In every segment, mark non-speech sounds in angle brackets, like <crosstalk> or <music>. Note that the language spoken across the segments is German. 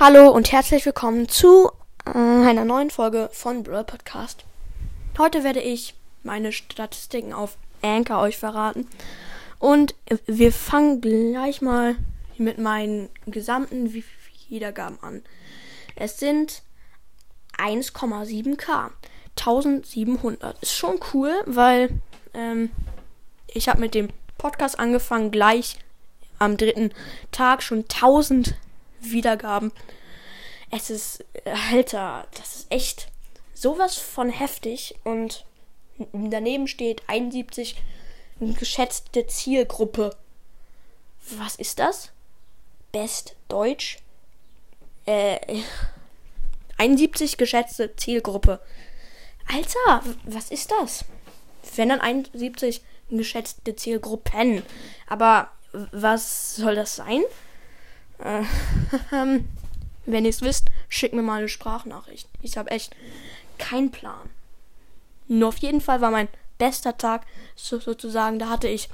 Hallo und herzlich willkommen zu äh, einer neuen Folge von Brawl Podcast. Heute werde ich meine Statistiken auf Anchor euch verraten. Und wir fangen gleich mal mit meinen gesamten Wiedergaben an. Es sind 1,7k. 1700. Ist schon cool, weil ähm, ich habe mit dem Podcast angefangen, gleich am dritten Tag schon 1000 Wiedergaben. Es ist, Alter, das ist echt sowas von heftig. Und daneben steht 71 geschätzte Zielgruppe. Was ist das? Best Deutsch? Äh, 71 geschätzte Zielgruppe. Alter, was ist das? Wenn dann 71 geschätzte Zielgruppen. Aber was soll das sein? Äh, <laughs> wenn ihr es wisst, schickt mir mal eine Sprachnachricht. Ich habe echt keinen Plan. Nur auf jeden Fall war mein bester Tag so, sozusagen. Da hatte ich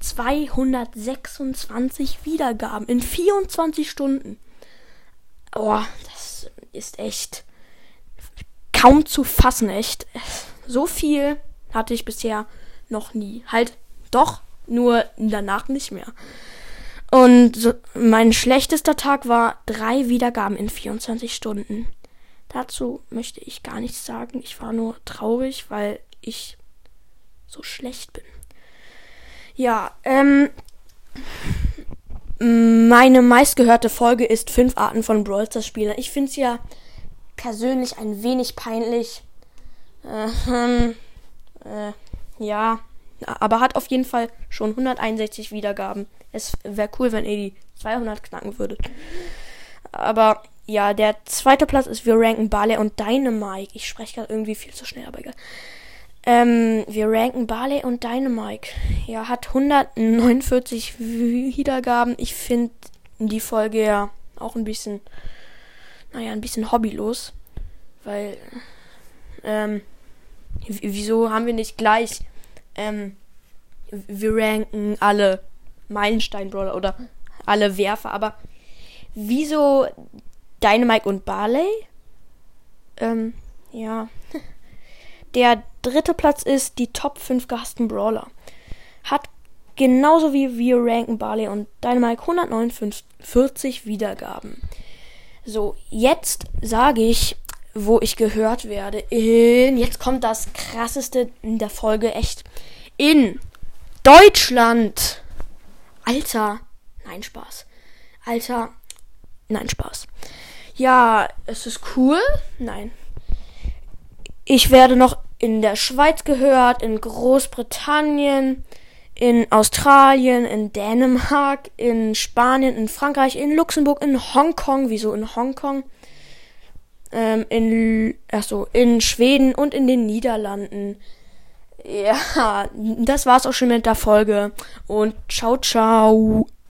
226 Wiedergaben in 24 Stunden. Oh, das ist echt kaum zu fassen, echt. So viel hatte ich bisher noch nie. Halt doch, nur danach nicht mehr. Und mein schlechtester Tag war drei Wiedergaben in 24 Stunden. Dazu möchte ich gar nichts sagen. Ich war nur traurig, weil ich so schlecht bin. Ja, ähm, meine meistgehörte Folge ist fünf Arten von Brawl Spielern. Ich finde es ja persönlich ein wenig peinlich. Äh, <laughs> äh, ja, aber hat auf jeden Fall schon 161 Wiedergaben. Es wäre cool, wenn ihr die 200 knacken würdet. Aber ja, der zweite Platz ist wir ranken Barley und Dynamike. Ich spreche gerade irgendwie viel zu schnell, aber egal. Ähm, wir ranken Barley und Dynamike. Ja, hat 149 Wiedergaben. Ich finde die Folge ja auch ein bisschen, naja, ein bisschen hobbylos. Weil, ähm, wieso haben wir nicht gleich, ähm, wir ranken alle Meilenstein-Brawler oder alle Werfer, aber wieso Dynamite und Barley? Ähm, ja. <laughs> Der dritte Platz ist die Top 5 gehassten Brawler. Hat genauso wie wir ranken Barley und Dynamite 149 Wiedergaben. So, jetzt sage ich, wo ich gehört werde. In, jetzt kommt das krasseste in der Folge, echt. In Deutschland. Alter. Nein, Spaß. Alter. Nein, Spaß. Ja, es ist cool. Nein. Ich werde noch in der Schweiz gehört, in Großbritannien, in Australien, in Dänemark, in Spanien, in Frankreich, in Luxemburg, in Hongkong. Wieso in Hongkong? Ähm, in, achso, in Schweden und in den Niederlanden. Ja, <laughs> das war's auch schon mit der Folge. Und ciao, ciao.